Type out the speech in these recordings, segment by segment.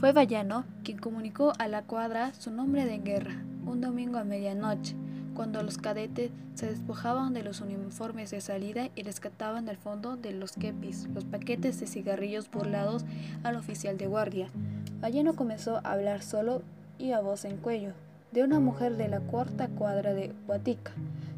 Fue Vallano quien comunicó a la cuadra su nombre de guerra, un domingo a medianoche, cuando los cadetes se despojaban de los uniformes de salida y rescataban del fondo de los kepis los paquetes de cigarrillos burlados al oficial de guardia. Vallano comenzó a hablar solo y a voz en cuello, de una mujer de la cuarta cuadra de Huatica.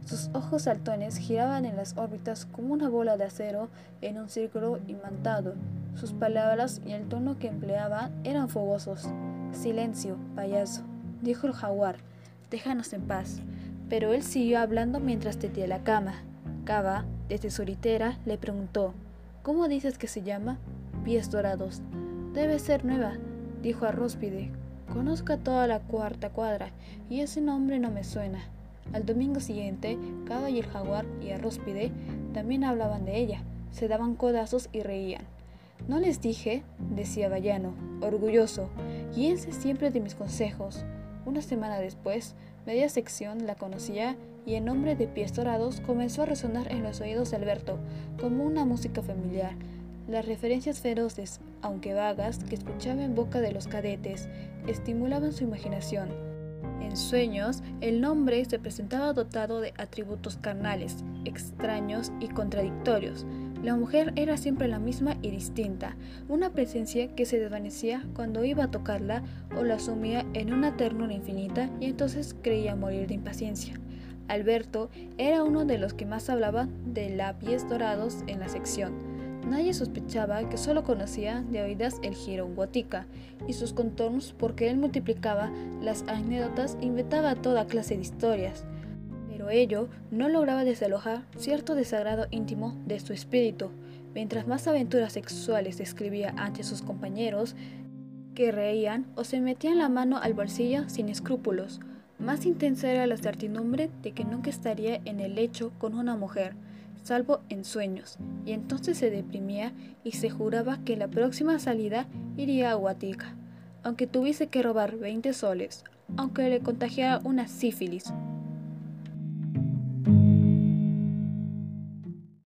Sus ojos saltones giraban en las órbitas como una bola de acero en un círculo imantado. Sus palabras y el tono que empleaba eran fogosos. Silencio, payaso, dijo el jaguar. Déjanos en paz. Pero él siguió hablando mientras tetía la cama. Cava, desde su litera, le preguntó: ¿Cómo dices que se llama? Pies dorados. Debe ser nueva, dijo Arróspide. Conozco a toda la cuarta cuadra y ese nombre no me suena. Al domingo siguiente, Cava y el jaguar y Arróspide también hablaban de ella, se daban codazos y reían. No les dije, decía Vallano, orgulloso, guíense siempre de mis consejos. Una semana después, media sección la conocía y el nombre de Pies Dorados comenzó a resonar en los oídos de Alberto como una música familiar. Las referencias feroces, aunque vagas, que escuchaba en boca de los cadetes, estimulaban su imaginación. En sueños, el nombre se presentaba dotado de atributos carnales, extraños y contradictorios. La mujer era siempre la misma y distinta, una presencia que se desvanecía cuando iba a tocarla o la sumía en una ternura infinita y entonces creía morir de impaciencia. Alberto era uno de los que más hablaba de labios dorados en la sección Nadie sospechaba que solo conocía de oídas el giro Guatica y sus contornos porque él multiplicaba las anécdotas e inventaba toda clase de historias. Pero ello no lograba desalojar cierto desagrado íntimo de su espíritu. Mientras más aventuras sexuales describía ante sus compañeros, que reían o se metían la mano al bolsillo sin escrúpulos, más intensa era la certidumbre de que nunca estaría en el lecho con una mujer salvo en sueños, y entonces se deprimía y se juraba que la próxima salida iría a Guatica, aunque tuviese que robar 20 soles, aunque le contagiara una sífilis